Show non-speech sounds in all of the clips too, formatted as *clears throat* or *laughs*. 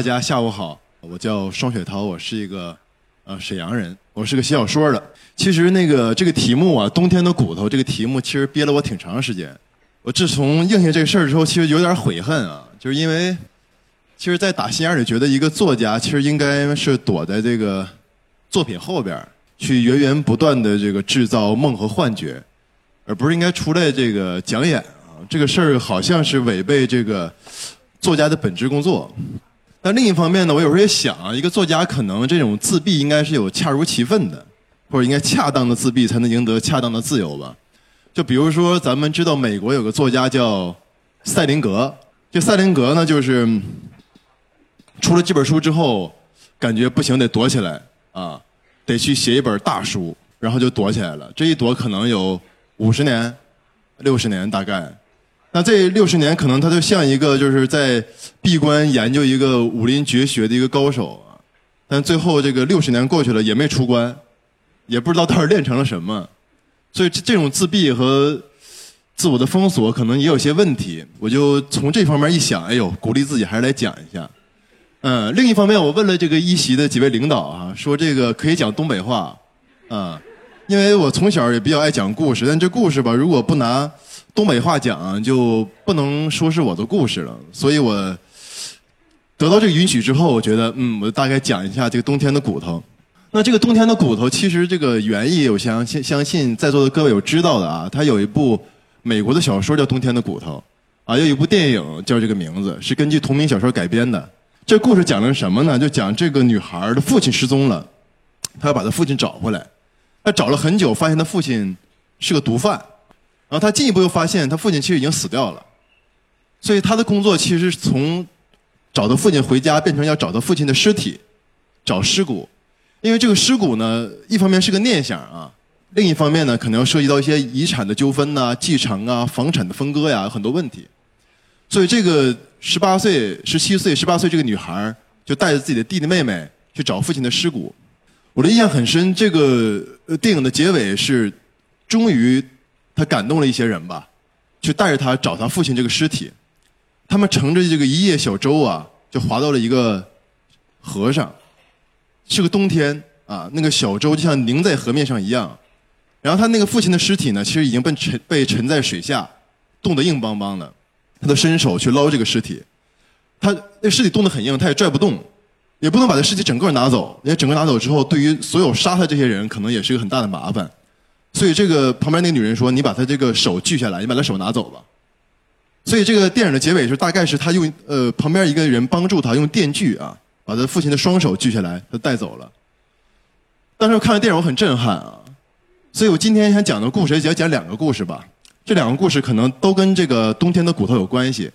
大家下午好，我叫双雪涛，我是一个呃沈阳人，我是个写小说的。其实那个这个题目啊，《冬天的骨头》这个题目，其实憋了我挺长时间。我自从应下这个事儿之后，其实有点悔恨啊，就是因为，其实，在打心眼里觉得一个作家其实应该是躲在这个作品后边，去源源不断的这个制造梦和幻觉，而不是应该出来这个讲演啊。这个事儿好像是违背这个作家的本职工作。但另一方面呢，我有时候也想啊，一个作家可能这种自闭应该是有恰如其分的，或者应该恰当的自闭才能赢得恰当的自由吧。就比如说，咱们知道美国有个作家叫赛林格，这赛林格呢，就是出了这本书之后，感觉不行，得躲起来啊，得去写一本大书，然后就躲起来了。这一躲可能有五十年、六十年大概。那这六十年可能他就像一个就是在闭关研究一个武林绝学的一个高手啊，但最后这个六十年过去了也没出关，也不知道到底练成了什么。所以这这种自闭和自我的封锁可能也有些问题，我就从这方面一想，哎呦，鼓励自己还是来讲一下。嗯，另一方面，我问了这个一席的几位领导啊，说这个可以讲东北话，啊，因为我从小也比较爱讲故事，但这故事吧，如果不拿东北话讲，就不能说是我的故事了。所以我得到这个允许之后，我觉得，嗯，我大概讲一下这个冬天的骨头。那这个冬天的骨头，其实这个原意，我相信相信在座的各位有知道的啊。它有一部美国的小说叫《冬天的骨头》，啊，有一部电影叫这个名字，是根据同名小说改编的。这故事讲的是什么呢？就讲这个女孩的父亲失踪了，她要把她父亲找回来。她找了很久，发现她父亲是个毒贩，然后他进一步又发现他父亲其实已经死掉了。所以他的工作其实从找到父亲回家，变成要找到父亲的尸体，找尸骨。因为这个尸骨呢，一方面是个念想啊，另一方面呢，可能要涉及到一些遗产的纠纷呐、继承啊、房产的分割呀，很多问题。所以这个十八岁、十七岁、十八岁这个女孩就带着自己的弟弟妹妹去找父亲的尸骨。我的印象很深，这个电影的结尾是，终于他感动了一些人吧，去带着他找他父亲这个尸体。他们乘着这个一叶小舟啊，就划到了一个河上。是个冬天啊，那个小舟就像凝在河面上一样，然后他那个父亲的尸体呢，其实已经被沉被沉在水下，冻得硬邦邦的。他都伸手去捞这个尸体，他那尸体冻得很硬，他也拽不动，也不能把这尸体整个拿走。因为整个拿走之后，对于所有杀他这些人，可能也是一个很大的麻烦。所以这个旁边那个女人说：“你把他这个手锯下来，你把他手拿走吧。”所以这个电影的结尾是大概是他用呃旁边一个人帮助他用电锯啊。把他父亲的双手锯下来，他带走了。当时我看完电影，我很震撼啊！所以我今天想讲的故事，也讲两个故事吧。这两个故事可能都跟这个冬天的骨头有关系。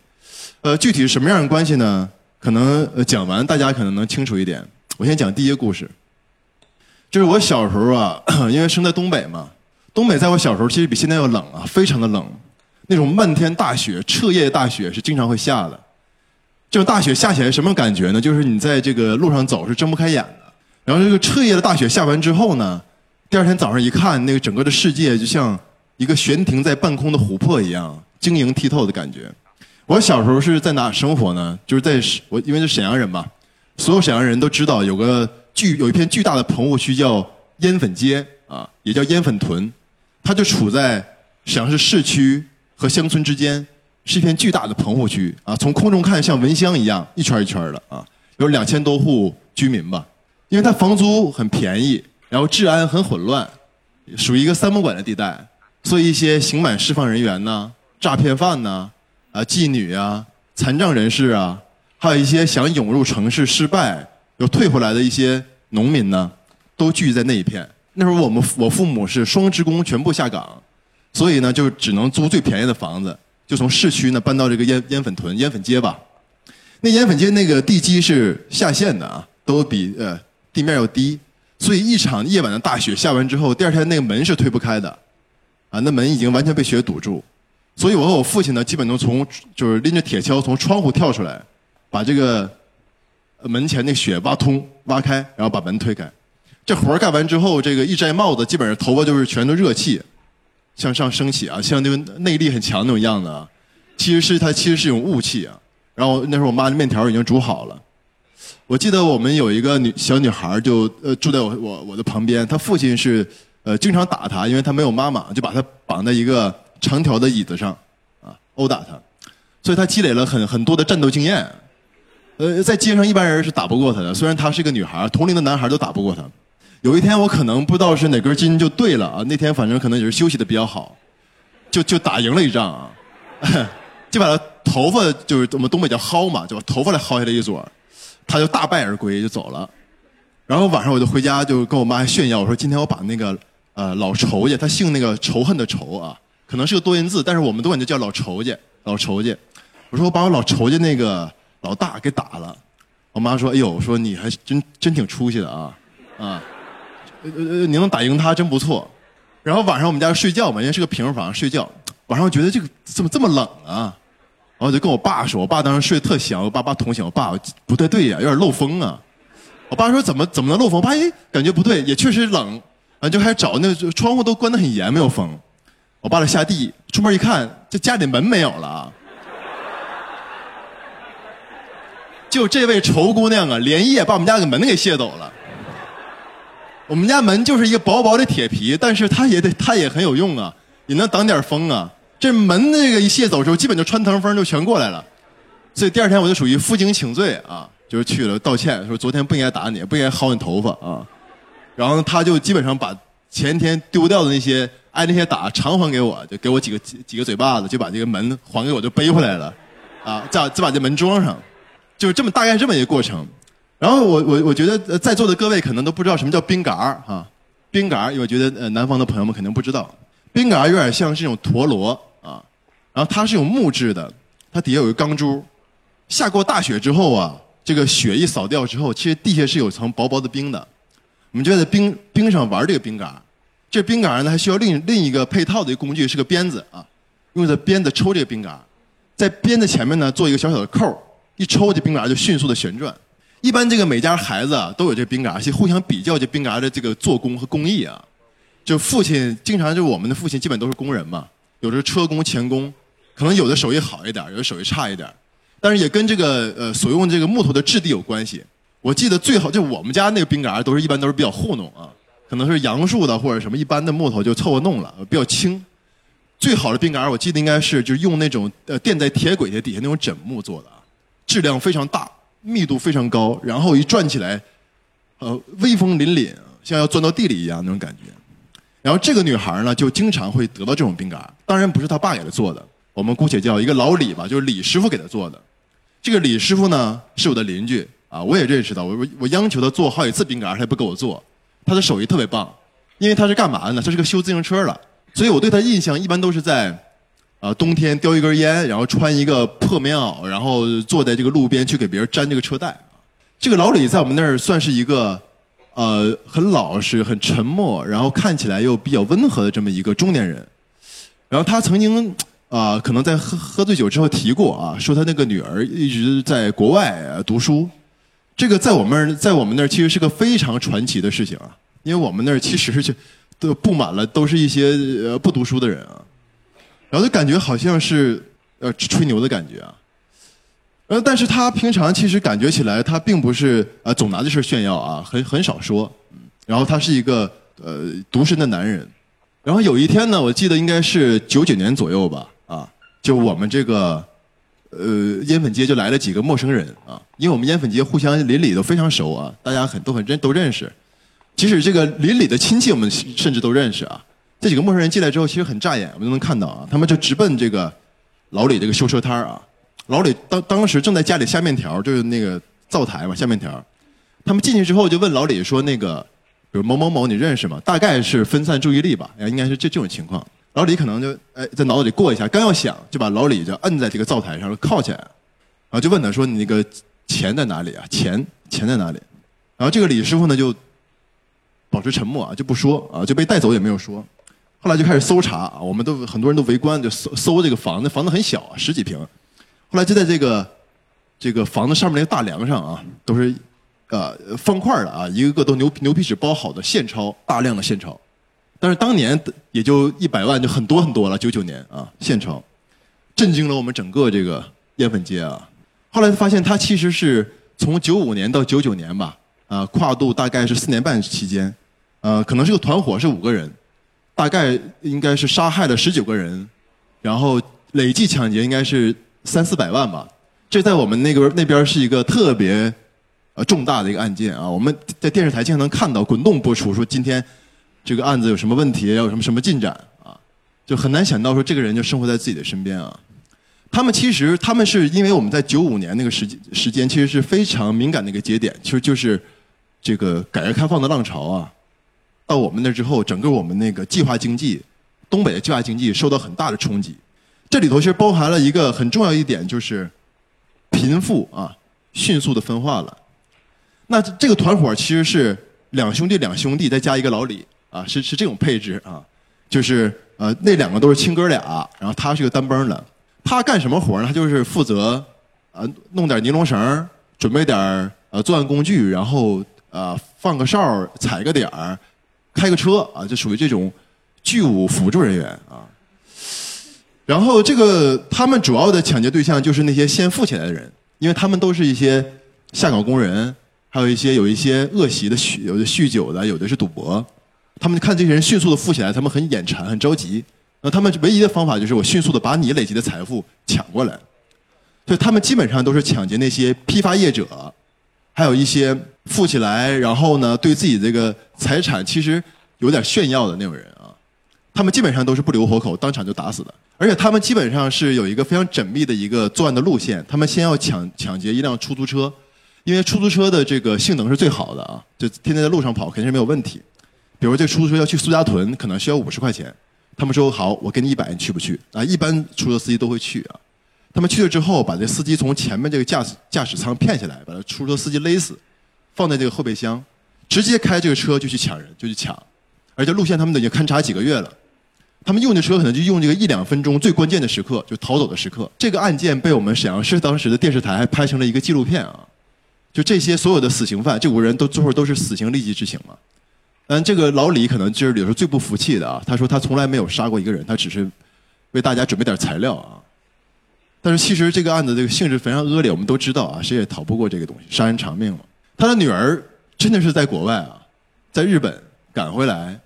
呃，具体是什么样的关系呢？可能讲完大家可能能清楚一点。我先讲第一个故事，就是我小时候啊，*coughs* 因为生在东北嘛，东北在我小时候其实比现在要冷啊，非常的冷，那种漫天大雪、彻夜大雪是经常会下的。这种大雪下起来什么感觉呢？就是你在这个路上走是睁不开眼的。然后这个彻夜的大雪下完之后呢，第二天早上一看，那个整个的世界就像一个悬停在半空的琥珀一样，晶莹剔透的感觉。我小时候是在哪生活呢？就是在我因为是沈阳人嘛，所有沈阳人都知道有个巨有一片巨大的棚户区叫烟粉街啊，也叫烟粉屯，它就处在沈阳市市区和乡村之间。是一片巨大的棚户区啊，从空中看像蚊香一样一圈一圈的啊，有两千多户居民吧。因为它房租很便宜，然后治安很混乱，属于一个三不管的地带，所以一些刑满释放人员呢、诈骗犯呢、啊妓女啊、残障人士啊，还有一些想涌入城市失败又退回来的一些农民呢，都聚集在那一片。那时候我们我父母是双职工，全部下岗，所以呢就只能租最便宜的房子。就从市区呢搬到这个烟烟粉屯烟粉街吧，那烟粉街那个地基是下陷的啊，都比呃地面要低，所以一场夜晚的大雪下完之后，第二天那个门是推不开的，啊，那门已经完全被雪堵住，所以我和我父亲呢，基本都从就是拎着铁锹从窗户跳出来，把这个门前那雪挖通挖开，然后把门推开，这活干完之后，这个一摘帽子，基本上头发就是全都热气。向上升起啊，像那个内力很强那种样子啊，其实是它其实是一种雾气啊。然后那时候我妈的面条已经煮好了，我记得我们有一个女小女孩，就呃住在我我我的旁边，她父亲是呃经常打她，因为她没有妈妈，就把她绑在一个长条的椅子上，啊，殴打她，所以她积累了很很多的战斗经验。呃，在街上一般人是打不过她的，虽然她是个女孩，同龄的男孩都打不过她。有一天我可能不知道是哪根筋就对了啊，那天反正可能也是休息的比较好，就就打赢了一仗啊，*laughs* 就把他头发就是我们东北叫薅嘛，就把头发来薅下来一撮。他就大败而归，就走了。然后晚上我就回家，就跟我妈炫耀，我说今天我把那个呃老仇家，他姓那个仇恨的仇啊，可能是个多音字，但是我们都管他叫老仇家，老仇家。我说我把我老仇家那个老大给打了。我妈说：“哎呦，说你还真真挺出息的啊，啊，呃呃，你能打赢他真不错。”然后晚上我们家睡觉嘛，因为是个平房睡觉，晚上我觉得这个怎么这么冷啊？然后就跟我爸说，我爸当时睡得特香，我爸爸捅醒我爸，不对对呀，有点漏风啊。我爸说怎么怎么能漏风？我爸一感觉不对，也确实冷，啊就开始找那窗户都关得很严，没有风。我爸就下地出门一看，这家里门没有了。就这位仇姑娘啊，连夜把我们家的门给卸走了。我们家门就是一个薄薄的铁皮，但是它也得它也很有用啊，也能挡点风啊。这门那个一卸走之后，基本就穿堂风就全过来了，所以第二天我就属于负荆请罪啊，就是去了道歉，说昨天不应该打你，不应该薅你头发啊，然后他就基本上把前天丢掉的那些挨那些打偿还给我，就给我几个几几个嘴巴子，就把这个门还给我，就背回来了，啊，再再把这门装上，就是这么大概这么一个过程。然后我我我觉得在座的各位可能都不知道什么叫冰杆儿哈，冰杆儿，我觉得呃南方的朋友们肯定不知道。冰杆有点像是这种陀螺啊，然后它是用木质的，它底下有个钢珠。下过大雪之后啊，这个雪一扫掉之后，其实地下是有层薄薄的冰的。我们就在冰冰上玩这个冰杆这冰杆呢还需要另另一个配套的工具，是个鞭子啊，用这鞭子抽这个冰杆在鞭子前面呢做一个小小的扣一抽这冰杆就迅速的旋转。一般这个每家孩子啊都有这冰杆去互相比较这冰嘎的这个做工和工艺啊。就父亲经常就我们的父亲基本都是工人嘛，有的车工、钳工，可能有的手艺好一点，有的手艺差一点，但是也跟这个呃所用这个木头的质地有关系。我记得最好就我们家那个冰嘎都是一般都是比较糊弄啊，可能是杨树的或者什么一般的木头就凑合弄了，比较轻。最好的冰嘎我记得应该是就是用那种呃垫在铁轨的底下那种枕木做的，质量非常大，密度非常高，然后一转起来，呃威风凛凛，像要钻到地里一样那种感觉。然后这个女孩呢，就经常会得到这种冰杆当然不是她爸给她做的，我们姑且叫一个老李吧，就是李师傅给她做的。这个李师傅呢，是我的邻居啊，我也认识他。我我央求他做好几次冰杆他也不给我做。他的手艺特别棒，因为他是干嘛的呢？他是个修自行车的，所以我对他印象一般都是在，啊，冬天叼一根烟，然后穿一个破棉袄，然后坐在这个路边去给别人粘这个车带。这个老李在我们那儿算是一个。呃，很老实、很沉默，然后看起来又比较温和的这么一个中年人。然后他曾经啊，可能在喝喝醉酒之后提过啊，说他那个女儿一直在国外读书。这个在我们在我们那儿其实是个非常传奇的事情啊，因为我们那儿其实就都布满了都是一些呃不读书的人啊。然后就感觉好像是呃吹牛的感觉啊。呃，但是他平常其实感觉起来，他并不是呃总拿这事炫耀啊，很很少说。然后他是一个呃独身的男人。然后有一天呢，我记得应该是九九年左右吧，啊，就我们这个呃烟粉街就来了几个陌生人啊，因为我们烟粉街互相邻里都非常熟啊，大家很都很认都认识。即使这个邻里的亲戚，我们甚至都认识啊。这几个陌生人进来之后，其实很扎眼，我们都能看到啊，他们就直奔这个老李这个修车摊啊。老李当当时正在家里下面条，就是那个灶台嘛，下面条。他们进去之后就问老李说：“那个，比如某某某，你认识吗？”大概是分散注意力吧，应该是这这种情况。老李可能就哎在脑子里过一下，刚要想，就把老李就摁在这个灶台上靠起来，然后就问他说：“你那个钱在哪里啊？钱钱在哪里？”然后这个李师傅呢就保持沉默啊，就不说啊，就被带走也没有说。后来就开始搜查啊，我们都很多人都围观，就搜搜这个房子，房子很小，十几平。后来就在这个这个房子上面那个大梁上啊，都是呃方块的啊，一个个都牛牛皮纸包好的现钞，大量的现钞。但是当年也就一百万，就很多很多了。九九年啊，现钞震惊了我们整个这个烟粉街啊。后来发现他其实是从九五年到九九年吧，啊，跨度大概是四年半期间，呃，可能是个团伙是五个人，大概应该是杀害了十九个人，然后累计抢劫应该是三四百万吧。这在我们那个那边是一个特别呃重大的一个案件啊，我们在电视台经常能看到滚动播出，说今天这个案子有什么问题，要有什么什么进展啊，就很难想到说这个人就生活在自己的身边啊。他们其实他们是因为我们在九五年那个时时间其实是非常敏感的一个节点，其实就是这个改革开放的浪潮啊，到我们那之后，整个我们那个计划经济，东北的计划经济受到很大的冲击。这里头其实包含了一个很重要一点，就是贫富啊迅速的分化了。那这个团伙其实是两兄弟两兄弟再加一个老李啊，是是这种配置啊，就是呃那两个都是亲哥俩，然后他是个单崩的。他干什么活呢？他就是负责，呃，弄点尼龙绳，准备点呃作案工具，然后呃放个哨，踩个点儿，开个车啊，就属于这种剧务辅助人员啊。然后这个他们主要的抢劫对象就是那些先富起来的人，因为他们都是一些下岗工人，还有一些有一些恶习的酗，有的酗酒的，有的是赌博。他们看这些人迅速的富起来，他们很眼馋，很着急。那他们唯一的方法就是我迅速的把你累积的财富抢过来，所以他们基本上都是抢劫那些批发业者，还有一些富起来，然后呢对自己这个财产其实有点炫耀的那种人啊。他们基本上都是不留活口，当场就打死的。而且他们基本上是有一个非常缜密的一个作案的路线。他们先要抢抢劫一辆出租车，因为出租车的这个性能是最好的啊，就天天在路上跑肯定是没有问题。比如这出租车要去苏家屯，可能需要五十块钱。他们说好，我给你一百，你去不去？啊，一般出租车司机都会去啊。他们去了之后，把这司机从前面这个驾驶驾驶舱骗下来，把出租车司机勒死，放在这个后备箱，直接开这个车就去抢人，就去抢。而且路线他们都已经勘察几个月了，他们用的车可能就用这个一两分钟最关键的时刻，就逃走的时刻。这个案件被我们沈阳市当时的电视台还拍成了一个纪录片啊。就这些所有的死刑犯，这五个人都最后都是死刑立即执行了。嗯，这个老李可能就是有时候最不服气的啊。他说他从来没有杀过一个人，他只是为大家准备点材料啊。但是其实这个案子这个性质非常恶劣，我们都知道啊，谁也逃不过这个东西，杀人偿命了。他的女儿真的是在国外啊，在日本赶回来，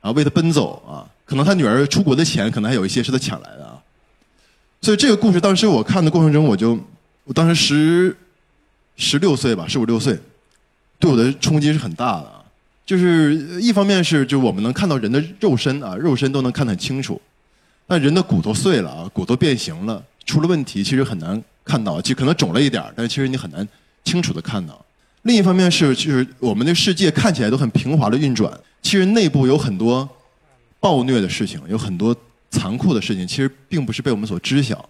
啊为他奔走啊。可能他女儿出国的钱，可能还有一些是他抢来的啊。所以这个故事当时我看的过程中，我就我当时十十六岁吧，十五六岁，对我的冲击是很大的。就是一方面是，就我们能看到人的肉身啊，肉身都能看得很清楚。但人的骨头碎了啊，骨头变形了，出了问题，其实很难看到，就可能肿了一点但是其实你很难清楚的看到。另一方面是，就是我们的世界看起来都很平滑的运转，其实内部有很多暴虐的事情，有很多残酷的事情，其实并不是被我们所知晓。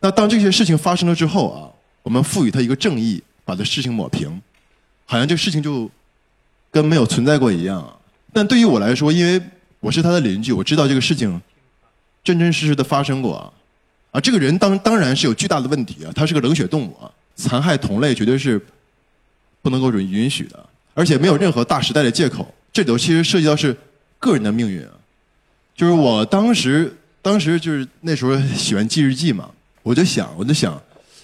那当这些事情发生了之后啊，我们赋予它一个正义，把这事情抹平，好像这事情就。跟没有存在过一样啊，但对于我来说，因为我是他的邻居，我知道这个事情真真实实的发生过啊。啊，这个人当当然是有巨大的问题啊，他是个冷血动物啊，残害同类绝对是不能够允允许的，而且没有任何大时代的借口。这里头其实涉及到是个人的命运啊，就是我当时当时就是那时候喜欢记日记嘛，我就想我就想，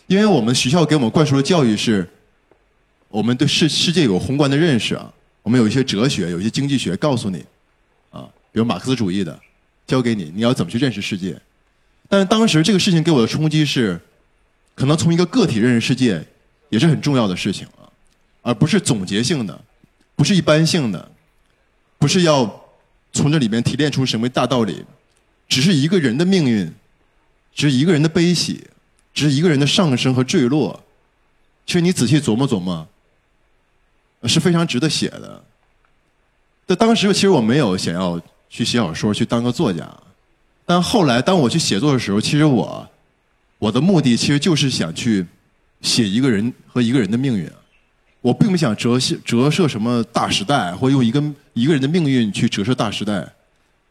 因为我们学校给我们灌输的教育是，我们对世世界有宏观的认识啊。我们有一些哲学，有一些经济学，告诉你，啊，比如马克思主义的，教给你你要怎么去认识世界。但当时这个事情给我的冲击是，可能从一个个体认识世界也是很重要的事情，而不是总结性的，不是一般性的，不是要从这里面提炼出什么大道理，只是一个人的命运，只是一个人的悲喜，只是一个人的上升和坠落。其实你仔细琢磨琢磨。是非常值得写的。在当时，其实我没有想要去写小说，去当个作家。但后来，当我去写作的时候，其实我我的目的其实就是想去写一个人和一个人的命运。我并不想折射折射什么大时代，或用一个一个人的命运去折射大时代。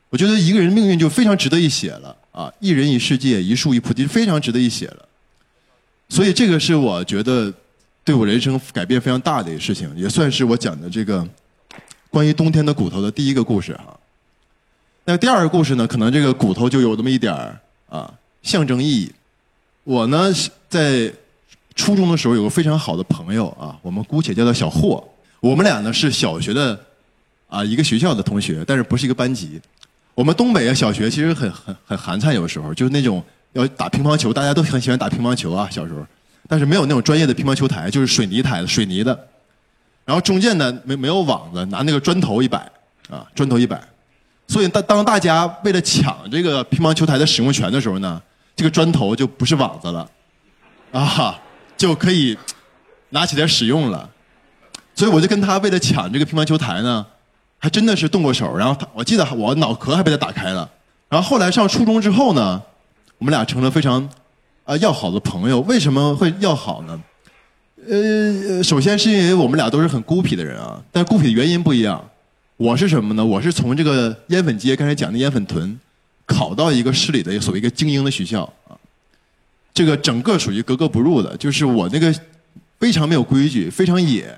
我觉得一个人命运就非常值得一写了啊！一人一世界，一树一菩提，非常值得一写了。所以，这个是我觉得。对我人生改变非常大的一个事情，也算是我讲的这个关于冬天的骨头的第一个故事哈。那第二个故事呢，可能这个骨头就有那么一点儿啊象征意义。我呢在初中的时候有个非常好的朋友啊，我们姑且叫他小霍。我们俩呢是小学的啊一个学校的同学，但是不是一个班级。我们东北啊小学其实很很很寒碜，有时候就是那种要打乒乓球，大家都很喜欢打乒乓球啊，小时候，但是没有那种专业的乒乓球台，就是水泥台的水泥的，然后中间呢没没有网子，拿那个砖头一摆啊，砖头一摆，所以当当大家为了抢这个乒乓球台的使用权的时候呢，这个砖头就不是网子了，啊，就可以拿起来使用了，所以我就跟他为了抢这个乒乓球台呢。还真的是动过手，然后他，我记得我脑壳还被他打开了。然后后来上初中之后呢，我们俩成了非常啊要好的朋友。为什么会要好呢？呃，首先是因为我们俩都是很孤僻的人啊，但孤僻的原因不一样。我是什么呢？我是从这个烟粉街刚才讲的烟粉屯，考到一个市里的所谓一个精英的学校啊，这个整个属于格格不入的，就是我那个非常没有规矩，非常野，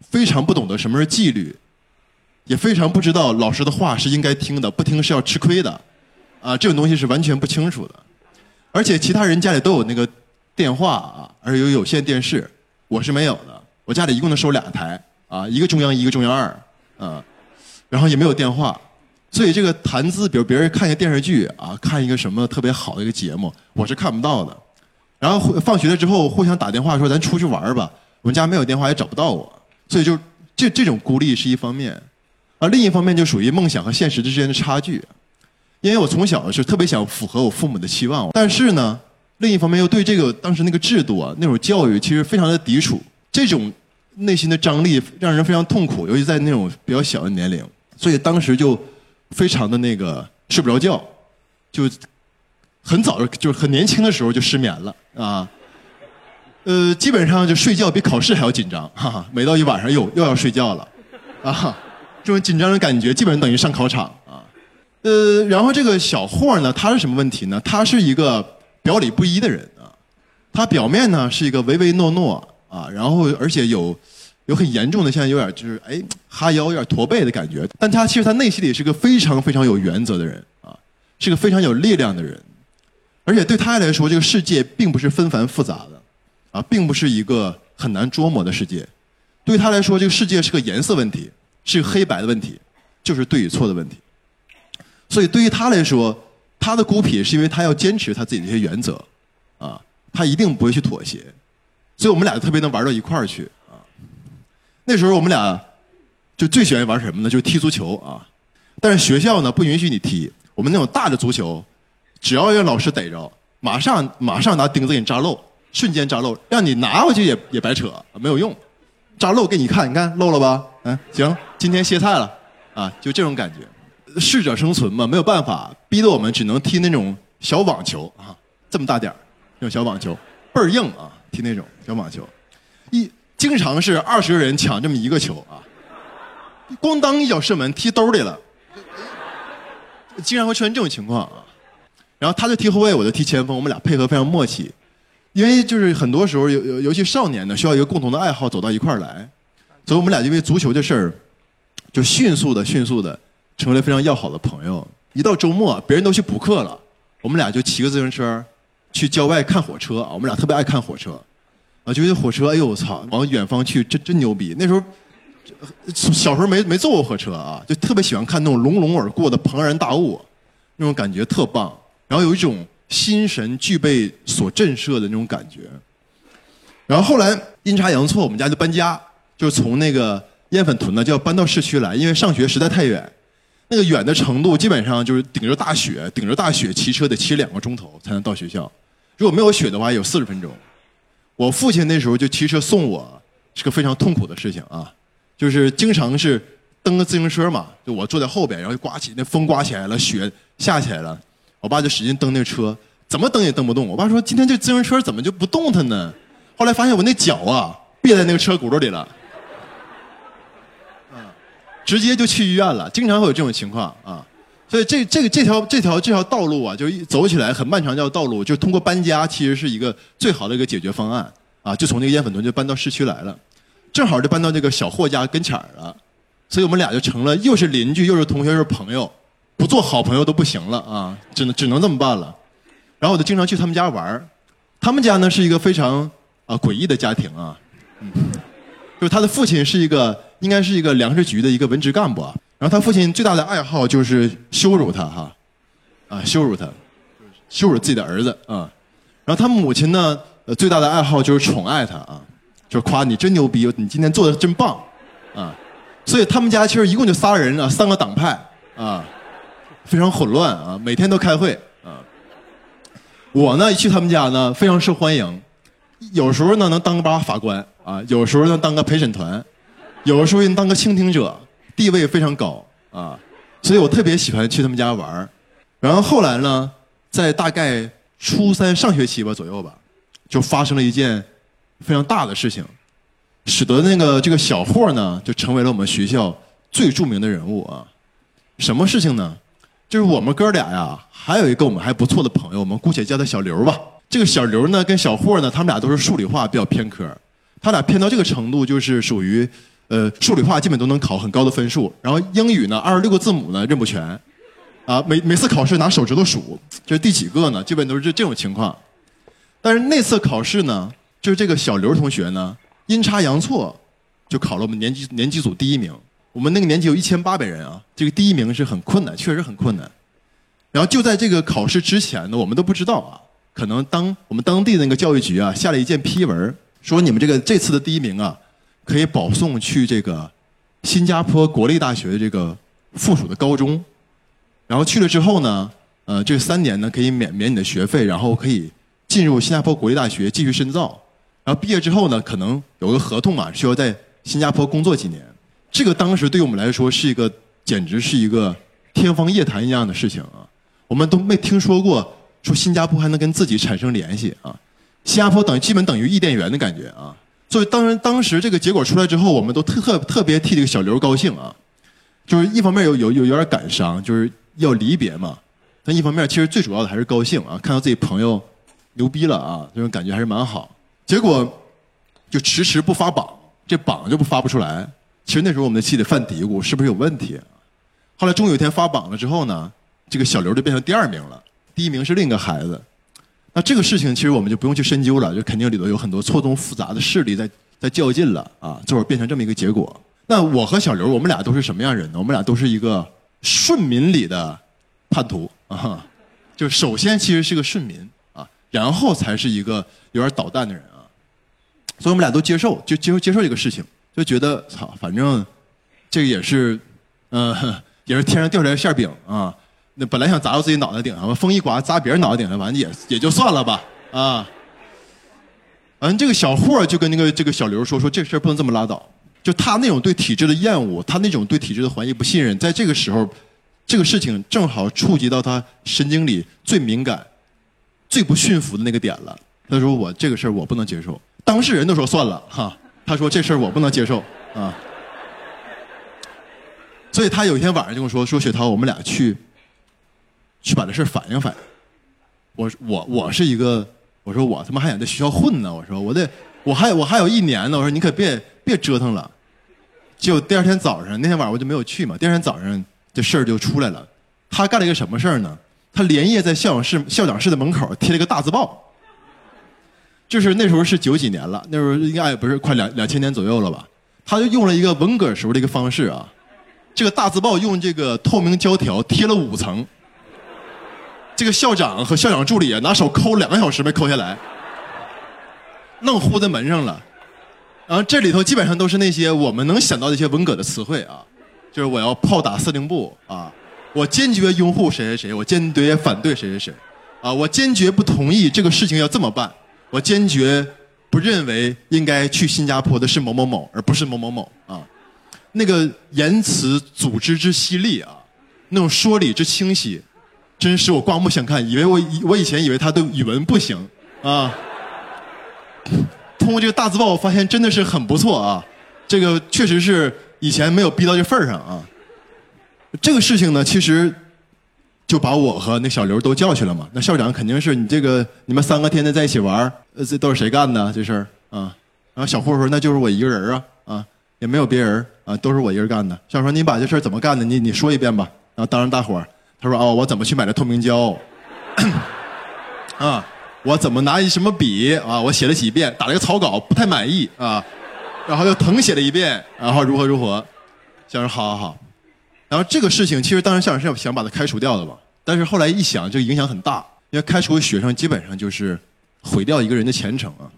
非常不懂得什么是纪律。也非常不知道老师的话是应该听的，不听是要吃亏的，啊，这种东西是完全不清楚的。而且其他人家里都有那个电话啊，而有有线电视，我是没有的。我家里一共能收俩台，啊，一个中央一个中央二，啊，然后也没有电话，所以这个谈资，比如别人看一个电视剧啊，看一个什么特别好的一个节目，我是看不到的。然后放学了之后互相打电话说咱出去玩吧，我们家没有电话也找不到我，所以就这这种孤立是一方面。而另一方面就属于梦想和现实之间的差距，因为我从小是特别想符合我父母的期望，但是呢，另一方面又对这个当时那个制度啊，那种教育其实非常的抵触，这种内心的张力让人非常痛苦，尤其在那种比较小的年龄，所以当时就非常的那个睡不着觉，就很早就是很年轻的时候就失眠了啊，呃，基本上就睡觉比考试还要紧张，哈哈，每到一晚上又又要睡觉了，啊。这种紧张的感觉，基本上等于上考场啊。呃，然后这个小霍呢，他是什么问题呢？他是一个表里不一的人啊。他表面呢是一个唯唯诺诺啊，然后而且有有很严重的，现在有点就是哎哈腰、有点驼背的感觉。但他其实他内心里是个非常非常有原则的人啊，是个非常有力量的人。而且对他来说，这个世界并不是纷繁复杂的啊，并不是一个很难捉摸的世界。对他来说，这个世界是个颜色问题。是黑白的问题，就是对与错的问题。所以对于他来说，他的孤僻是因为他要坚持他自己的一些原则，啊，他一定不会去妥协。所以我们俩就特别能玩到一块儿去啊。那时候我们俩就最喜欢玩什么呢？就是踢足球啊。但是学校呢不允许你踢，我们那种大的足球，只要让老师逮着，马上马上拿钉子给你扎漏，瞬间扎漏，让你拿回去也也白扯，没有用。扎漏给你看，你看漏了吧？嗯，行。今天歇菜了，啊，就这种感觉，适者生存嘛，没有办法，逼得我们只能踢那种小网球啊，这么大点儿，那种小网球，倍儿硬啊，踢那种小网球，一经常是二十个人抢这么一个球啊，咣当一脚射门，踢兜里了，经常会出现这种情况啊，然后他就踢后卫，我就踢前锋，我们俩配合非常默契，因为就是很多时候尤尤尤其少年呢，需要一个共同的爱好走到一块儿来，所以我们俩因为足球这事儿。就迅速的、迅速的成为了非常要好的朋友。一到周末，别人都去补课了，我们俩就骑个自行车去郊外看火车啊。我们俩特别爱看火车，啊，觉得火车，哎呦我操，往远方去，真真牛逼。那时候小时候没没坐过火车啊，就特别喜欢看那种隆隆而过的庞然大物，那种感觉特棒。然后有一种心神俱备所震慑的那种感觉。然后后来阴差阳错，我们家就搬家，就从那个。燕粉屯呢就要搬到市区来，因为上学实在太远，那个远的程度基本上就是顶着大雪，顶着大雪骑车得骑两个钟头才能到学校。如果没有雪的话，有四十分钟。我父亲那时候就骑车送我，是个非常痛苦的事情啊，就是经常是蹬个自行车嘛，就我坐在后边，然后刮起那风刮起来了，雪下起来了，我爸就使劲蹬那车，怎么蹬也蹬不动。我爸说：“今天这自行车怎么就不动弹呢？”后来发现我那脚啊别在那个车轱辘里了。直接就去医院了，经常会有这种情况啊，所以这这个这条这条这条道路啊，就一走起来很漫长。这条道路就通过搬家，其实是一个最好的一个解决方案啊，就从那个烟粉屯就搬到市区来了，正好就搬到这个小霍家跟前儿了，所以我们俩就成了又是邻居又是同学又是朋友，不做好朋友都不行了啊，只能只能这么办了。然后我就经常去他们家玩，他们家呢是一个非常啊诡异的家庭啊，嗯，就是他的父亲是一个应该是一个粮食局的一个文职干部啊，然后他父亲最大的爱好就是羞辱他哈，啊羞辱他，羞辱自己的儿子啊，然后他母亲呢呃最大的爱好就是宠爱他啊，就是夸你真牛逼，你今天做的真棒，啊，所以他们家其实一共就仨人啊，三个党派啊，非常混乱啊，每天都开会啊。我呢一去他们家呢，非常受欢迎，有时候呢能当个把法官啊，有时候能当个陪审团，有时候能当个倾听者，地位非常高啊，所以我特别喜欢去他们家玩然后后来呢，在大概初三上学期吧左右吧，就发生了一件非常大的事情，使得那个这个小霍呢就成为了我们学校最著名的人物啊。什么事情呢？就是我们哥俩呀，还有一个我们还不错的朋友，我们姑且叫他小刘吧。这个小刘呢，跟小霍呢，他们俩都是数理化比较偏科，他俩偏到这个程度，就是属于呃数理化基本都能考很高的分数，然后英语呢二十六个字母呢认不全，啊每每次考试拿手指头数，这是第几个呢？基本都是这这种情况。但是那次考试呢，就是这个小刘同学呢，阴差阳错就考了我们年级年级组第一名。我们那个年级有一千八百人啊，这个第一名是很困难，确实很困难。然后就在这个考试之前呢，我们都不知道啊，可能当我们当地的那个教育局啊下了一件批文，说你们这个这次的第一名啊，可以保送去这个新加坡国立大学的这个附属的高中。然后去了之后呢，呃，这三年呢可以免免你的学费，然后可以进入新加坡国立大学继续深造。然后毕业之后呢，可能有个合同啊，需要在新加坡工作几年。这个当时对于我们来说是一个简直是一个天方夜谭一样的事情啊！我们都没听说过说新加坡还能跟自己产生联系啊！新加坡等于基本等于伊甸园的感觉啊！所以当然当时这个结果出来之后，我们都特特特别替这个小刘高兴啊！就是一方面有有有有点感伤，就是要离别嘛；但一方面其实最主要的还是高兴啊！看到自己朋友牛逼了啊，这种感觉还是蛮好。结果就迟迟不发榜，这榜就不发不出来。其实那时候我们的心里犯嘀咕，是不是有问题？后来终于有一天发榜了之后呢，这个小刘就变成第二名了，第一名是另一个孩子。那这个事情其实我们就不用去深究了，就肯定里头有很多错综复杂的势力在在较劲了啊，最后变成这么一个结果。那我和小刘，我们俩都是什么样人呢？我们俩都是一个顺民里的叛徒啊，就首先其实是个顺民啊，然后才是一个有点捣蛋的人啊，所以我们俩都接受，就接受接受这个事情。就觉得操，反正这个也是，嗯，*laughs* 也是天上掉下来馅饼啊。那本来想砸到自己脑袋顶上，风一刮砸别人脑袋顶上，完了也也就算了吧啊。反正这个小霍就跟那个这个小刘说说这事儿不能这么拉倒。就他那种对体制的厌恶，他那种对体制的怀疑不信任，在这个时候，这个事情正好触及到他神经里最敏感、最不驯服的那个点了。他说我这个事儿我不能接受，当事人都说算了哈。他说这事儿我不能接受啊，所以他有一天晚上就跟我说说雪涛，我们俩去去把这事儿反映反映。我我我是一个，我说我他妈还想在学校混呢，我说我得我还我还有一年呢，我说你可别别折腾了。就第二天早上那天晚上我就没有去嘛，第二天早上这事儿就出来了。他干了一个什么事儿呢？他连夜在校长室校长室的门口贴了一个大字报。就是那时候是九几年了，那时候应该也不是快两两千年左右了吧？他就用了一个文革时候的一个方式啊，这个大字报用这个透明胶条贴了五层，这个校长和校长助理啊拿手抠两个小时没抠下来，弄糊在门上了。然后这里头基本上都是那些我们能想到的一些文革的词汇啊，就是我要炮打司令部啊，我坚决拥护谁谁谁，我坚决反对谁谁谁，啊，我坚决不同意这个事情要这么办。我坚决不认为应该去新加坡的是某某某，而不是某某某啊！那个言辞组织之犀利啊，那种说理之清晰，真使我刮目相看。以为我以我以前以为他的语文不行啊，通过这个大字报，我发现真的是很不错啊！这个确实是以前没有逼到这份儿上啊。这个事情呢，其实。就把我和那小刘都叫去了嘛。那校长肯定是你这个你们三个天天在一起玩呃，这都是谁干的这事儿啊？然后小霍说那就是我一个人啊啊，也没有别人啊，都是我一个人干的。校长说你把这事儿怎么干的？你你说一遍吧。然后当着大伙儿，他说哦，我怎么去买的透明胶？*coughs* 啊，我怎么拿一什么笔啊？我写了几遍，打了个草稿，不太满意啊，然后又誊写了一遍，然后如何如何。校长说好好好。然后这个事情其实当时校长是要想把他开除掉的嘛，但是后来一想，这影响很大，因为开除学生基本上就是毁掉一个人的前程啊。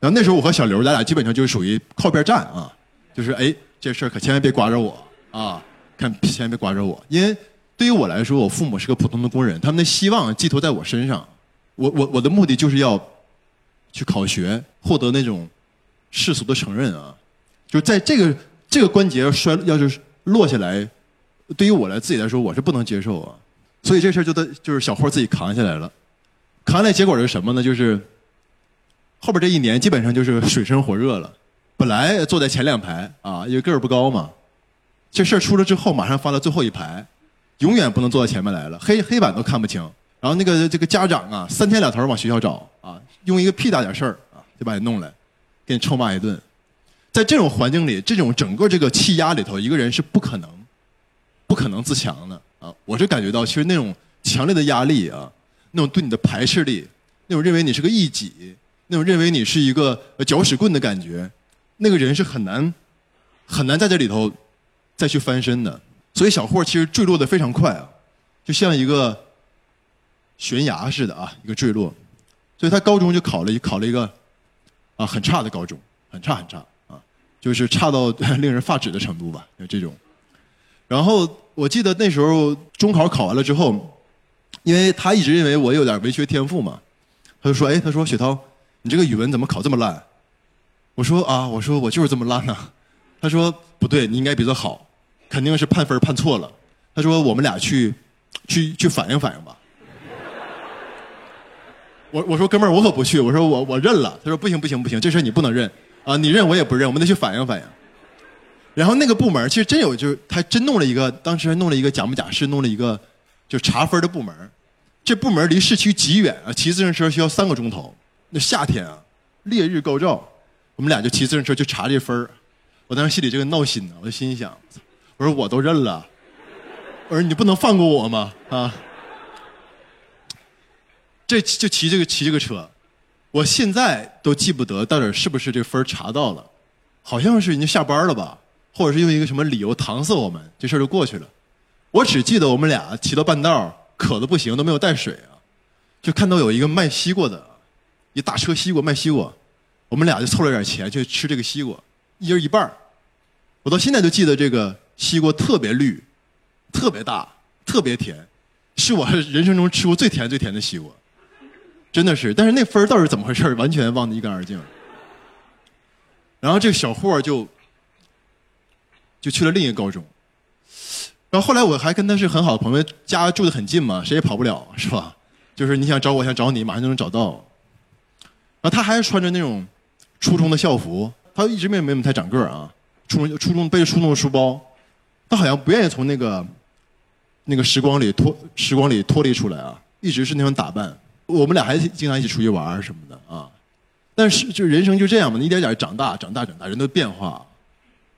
然后那时候我和小刘，咱俩基本上就是属于靠边站啊，就是哎，这事儿可千万别刮着我啊，看千万别刮着我，因为对于我来说，我父母是个普通的工人，他们的希望寄托在我身上，我我我的目的就是要去考学，获得那种世俗的承认啊，就在这个这个关节摔，要是落下来，对于我来自己来说，我是不能接受啊，所以这事儿就得就是小霍自己扛下来了，扛下来结果是什么呢？就是。后边这一年基本上就是水深火热了。本来坐在前两排啊，因为个儿不高嘛。这事儿出了之后，马上发到最后一排，永远不能坐到前面来了，黑黑板都看不清。然后那个这个家长啊，三天两头往学校找啊，用一个屁大点事儿啊，就把你弄来，给你臭骂一顿。在这种环境里，这种整个这个气压里头，一个人是不可能，不可能自强的啊。我是感觉到，其实那种强烈的压力啊，那种对你的排斥力，那种认为你是个异己。那种认为你是一个搅屎棍的感觉，那个人是很难很难在这里头再去翻身的。所以小霍其实坠落的非常快啊，就像一个悬崖似的啊，一个坠落。所以他高中就考了考了一个啊很差的高中，很差很差啊，就是差到 *laughs* 令人发指的程度吧，就这种。然后我记得那时候中考考完了之后，因为他一直认为我有点文学天赋嘛，他就说：“哎，他说雪涛。”你这个语文怎么考这么烂？我说啊，我说我就是这么烂呐。他说不对，你应该比他好，肯定是判分判错了。他说我们俩去，去去反映反映吧。我我说哥们儿，我可不去。我说我我认了。他说不行不行不行，这事你不能认啊！你认我也不认，我们得去反映反映。然后那个部门其实真有，就是他真弄了一个，当时还弄了一个假模假式，弄了一个就查分的部门。这部门离市区极远啊，骑自行车需要三个钟头。那夏天啊，烈日高照，我们俩就骑自行车去查这分儿。我当时心里这个闹心呢，我就心想，我说我都认了，我说你不能放过我吗？啊，这就骑这个骑这个车，我现在都记不得到底是不是这分查到了，好像是已经下班了吧，或者是用一个什么理由搪塞我们，这事儿就过去了。我只记得我们俩骑到半道渴的不行，都没有带水啊，就看到有一个卖西瓜的。一大车西瓜卖西瓜，我们俩就凑了点钱去吃这个西瓜，一人一半我到现在都记得这个西瓜特别绿，特别大，特别甜，是我人生中吃过最甜最甜的西瓜，真的是。但是那分儿到底怎么回事完全忘得一干二净。然后这个小霍就就去了另一个高中，然后后来我还跟他是很好的朋友，家住的很近嘛，谁也跑不了，是吧？就是你想找我想找你，马上就能找到。然后他还是穿着那种初中的校服，他一直没没怎么太长个儿啊。初中初中背着初中的书包，他好像不愿意从那个那个时光里脱时光里脱离出来啊，一直是那种打扮。我们俩还经常一起出去玩什么的啊。但是就人生就这样嘛，一点点长大，长大，长大，人都变化。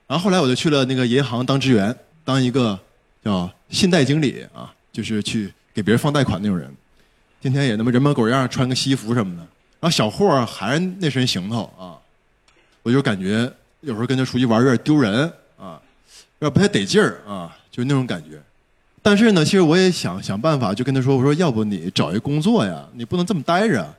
然后后来我就去了那个银行当职员，当一个叫信贷经理啊，就是去给别人放贷款那种人。天天也那么人模狗样，穿个西服什么的。然后小霍还是那身行头啊，我就感觉有时候跟他出去玩有点丢人啊，有点不太得劲儿啊，就是那种感觉。但是呢，其实我也想想办法，就跟他说：“我说要不你找一工作呀，你不能这么待着。”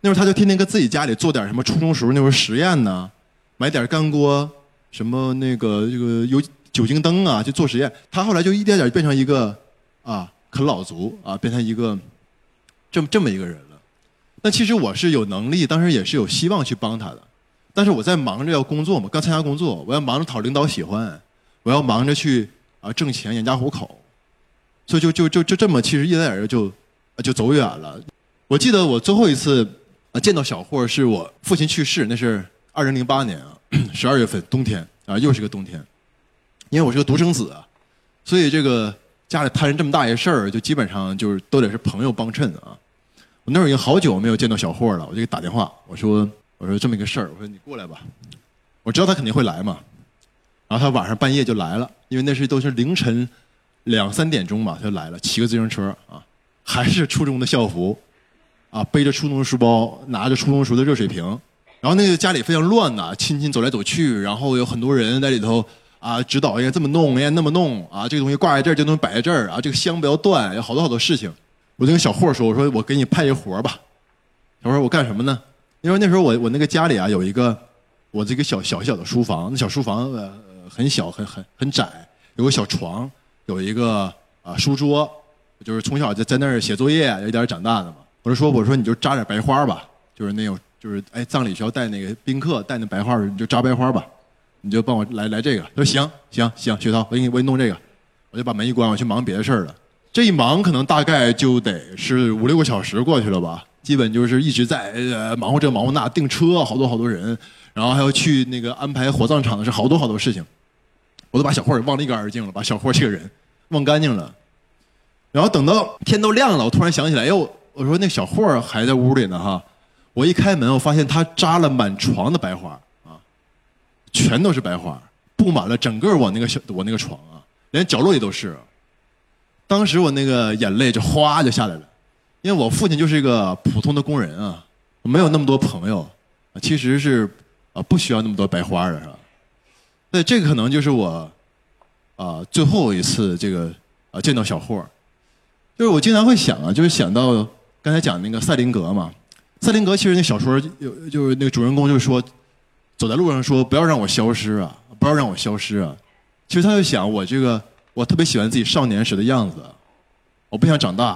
那会儿他就天天搁自己家里做点什么初中时候那会儿实验呢，买点干锅，什么那个这个有酒精灯啊，就做实验。他后来就一点点变成一个啊啃老族啊，变成一个这么这么一个人了。但其实我是有能力，当时也是有希望去帮他的，但是我在忙着要工作嘛，刚参加工作，我要忙着讨领导喜欢，我要忙着去啊挣钱养家糊口，所以就就就就这么，其实一点点就就走远了。我记得我最后一次啊见到小霍是我父亲去世，那是二零零八年啊 *clears throat* 十二月份冬天啊又是个冬天，因为我是个独生子啊，所以这个家里摊上这么大一事儿，就基本上就是都得是朋友帮衬啊。我那会儿已经好久没有见到小霍了，我就给打电话，我说：“我说这么一个事儿，我说你过来吧。”我知道他肯定会来嘛，然后他晚上半夜就来了，因为那是都是凌晨两三点钟嘛，他就来了，骑个自行车啊，还是初中的校服，啊，背着初中的书包，拿着初中时候的热水瓶，然后那个家里非常乱呐，亲戚走来走去，然后有很多人在里头啊指导，应该这么弄，应该那么弄啊，这个东西挂在这儿，这东西摆在这儿啊，这个香不要断，有好多好多事情。我就跟小霍说，我说我给你派一活吧。小霍说我干什么呢？因为那时候我我那个家里啊有一个我这个小小小的书房，那小书房呃很小很很很窄，有个小床，有一个啊书桌，就是从小就在那儿写作业，有点长大的嘛。我就说我说你就扎点白花吧，就是那种就是哎葬礼需要带那个宾客带那白花，你就扎白花吧，你就帮我来来这个。他说行行行，薛涛，我给你我给你弄这个，我就把门一关，我去忙别的事儿了。这一忙可能大概就得是五六个小时过去了吧。基本就是一直在呃忙活这忙活那，订车好多好多人，然后还要去那个安排火葬场的是好多好多事情，我都把小霍给忘得一干二净了，把小霍这个人忘干净了。然后等到天都亮了，我突然想起来，哟，我说那小霍还在屋里呢哈。我一开门，我发现他扎了满床的白花啊，全都是白花，布满了整个我那个小我那个床啊，连角落里都是。当时我那个眼泪就哗就下来了。因为我父亲就是一个普通的工人啊，没有那么多朋友，其实是啊不需要那么多白花的是吧？那这个可能就是我啊最后一次这个啊见到小霍，就是我经常会想啊，就是想到刚才讲那个赛林格嘛，赛林格其实那小说有就是那个主人公就说走在路上说不要让我消失啊，不要让我消失啊，其实他就想我这个我特别喜欢自己少年时的样子，我不想长大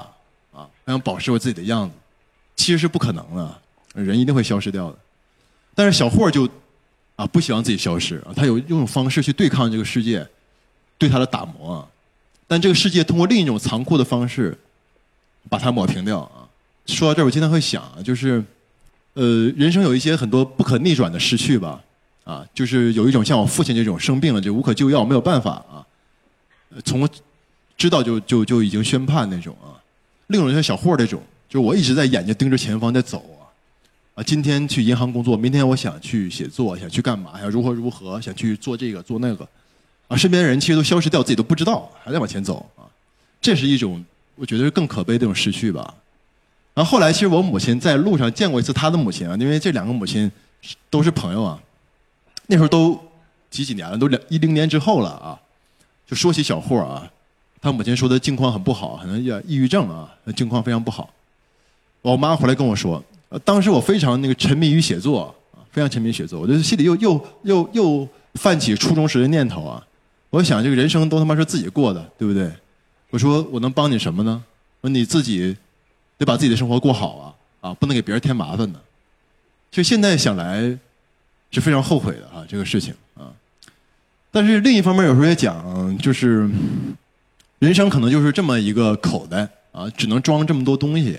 啊，我。想保持我自己的样子，其实是不可能的，人一定会消失掉的。但是小霍就啊不希望自己消失啊，他有用方式去对抗这个世界对他的打磨，但这个世界通过另一种残酷的方式把它抹平掉啊。说到这儿，我经常会想啊，就是呃，人生有一些很多不可逆转的失去吧，啊，就是有一种像我父亲这种生病了就无可救药没有办法啊，从知道就就就已经宣判那种啊。另一种像小霍这种，就是我一直在眼睛盯着前方在走啊，啊，今天去银行工作，明天我想去写作，想去干嘛，想如何如何，想去做这个做那个，啊，身边的人其实都消失掉，自己都不知道，还在往前走啊，这是一种我觉得是更可悲的一种失去吧。然后后来，其实我母亲在路上见过一次她的母亲啊，因为这两个母亲都是朋友啊，那时候都几几年了，都两一零年之后了啊，就说起小霍啊。他母亲说的境况很不好，可能也抑郁症啊，境况非常不好。我妈回来跟我说，当时我非常那个沉迷于写作啊，非常沉迷写作，我就心里又又又又泛起初中时的念头啊。我想这个人生都他妈是自己过的，对不对？我说我能帮你什么呢？说你自己得把自己的生活过好啊，啊，不能给别人添麻烦呢。就现在想来是非常后悔的啊，这个事情啊。但是另一方面，有时候也讲就是。人生可能就是这么一个口袋啊，只能装这么多东西，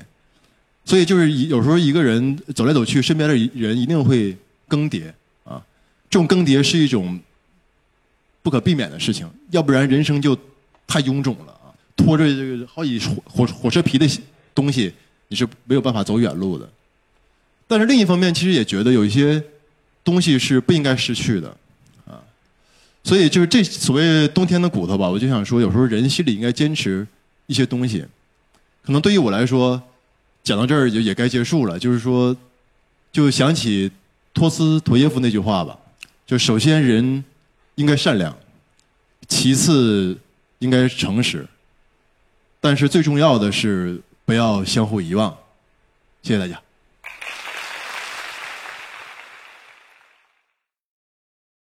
所以就是有时候一个人走来走去，身边的人一定会更迭啊。这种更迭是一种不可避免的事情，要不然人生就太臃肿了啊。拖着这个好几火火车皮的东西，你是没有办法走远路的。但是另一方面，其实也觉得有一些东西是不应该失去的。啊所以就是这所谓冬天的骨头吧，我就想说，有时候人心里应该坚持一些东西。可能对于我来说，讲到这儿就也该结束了。就是说，就想起托斯妥耶夫那句话吧，就首先人应该善良，其次应该诚实，但是最重要的是不要相互遗忘。谢谢大家。